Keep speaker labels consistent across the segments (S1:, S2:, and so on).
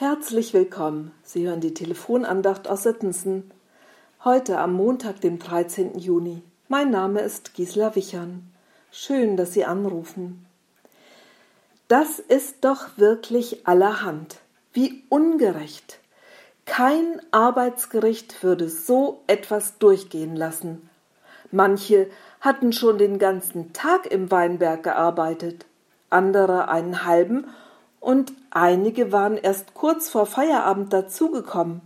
S1: Herzlich willkommen. Sie hören die Telefonandacht aus Sittensen. Heute am Montag, dem 13. Juni. Mein Name ist Gisela Wichern. Schön, dass Sie anrufen. Das ist doch wirklich allerhand. Wie ungerecht. Kein Arbeitsgericht würde so etwas durchgehen lassen. Manche hatten schon den ganzen Tag im Weinberg gearbeitet, andere einen halben und einige waren erst kurz vor Feierabend dazugekommen.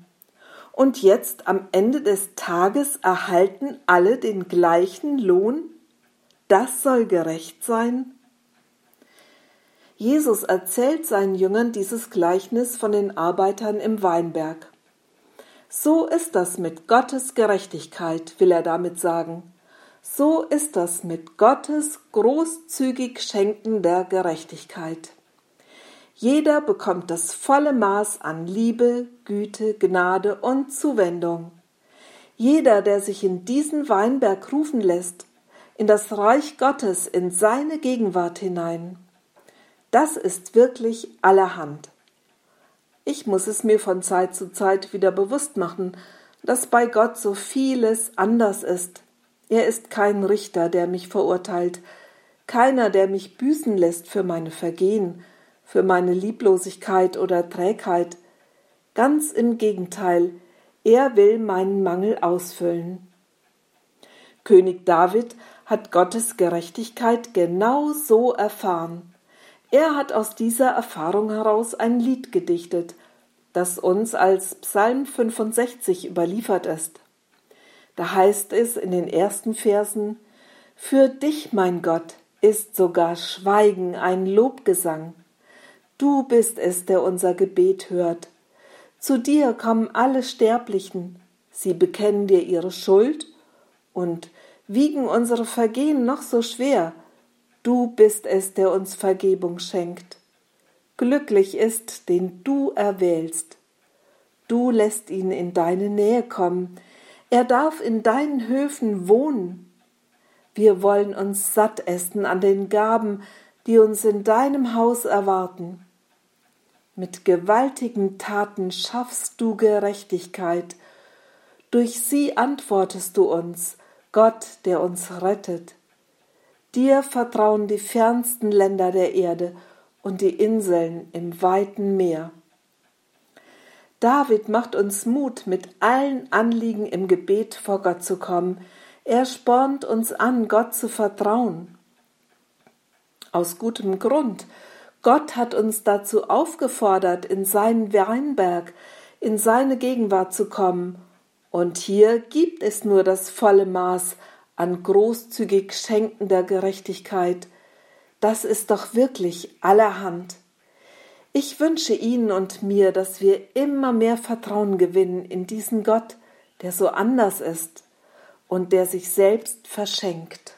S1: Und jetzt am Ende des Tages erhalten alle den gleichen Lohn? Das soll gerecht sein? Jesus erzählt seinen Jüngern dieses Gleichnis von den Arbeitern im Weinberg. So ist das mit Gottes Gerechtigkeit, will er damit sagen. So ist das mit Gottes großzügig schenkender Gerechtigkeit. Jeder bekommt das volle Maß an Liebe, Güte, Gnade und Zuwendung. Jeder, der sich in diesen Weinberg rufen lässt, in das Reich Gottes, in seine Gegenwart hinein, das ist wirklich allerhand. Ich muss es mir von Zeit zu Zeit wieder bewusst machen, dass bei Gott so vieles anders ist. Er ist kein Richter, der mich verurteilt, keiner, der mich büßen lässt für meine Vergehen, für meine Lieblosigkeit oder Trägheit. Ganz im Gegenteil, er will meinen Mangel ausfüllen. König David hat Gottes Gerechtigkeit genau so erfahren. Er hat aus dieser Erfahrung heraus ein Lied gedichtet, das uns als Psalm 65 überliefert ist. Da heißt es in den ersten Versen Für dich, mein Gott, ist sogar Schweigen ein Lobgesang. Du bist es, der unser Gebet hört. Zu dir kommen alle Sterblichen, sie bekennen dir ihre Schuld und wiegen unsere Vergehen noch so schwer. Du bist es, der uns Vergebung schenkt. Glücklich ist, den du erwählst. Du lässt ihn in deine Nähe kommen, er darf in deinen Höfen wohnen. Wir wollen uns satt essen an den Gaben, die uns in deinem Haus erwarten. Mit gewaltigen Taten schaffst du Gerechtigkeit. Durch sie antwortest du uns, Gott, der uns rettet. Dir vertrauen die fernsten Länder der Erde und die Inseln im weiten Meer. David macht uns Mut, mit allen Anliegen im Gebet vor Gott zu kommen. Er spornt uns an, Gott zu vertrauen. Aus gutem Grund, Gott hat uns dazu aufgefordert, in seinen Weinberg, in seine Gegenwart zu kommen, und hier gibt es nur das volle Maß an großzügig schenkender Gerechtigkeit. Das ist doch wirklich allerhand. Ich wünsche Ihnen und mir, dass wir immer mehr Vertrauen gewinnen in diesen Gott, der so anders ist und der sich selbst verschenkt.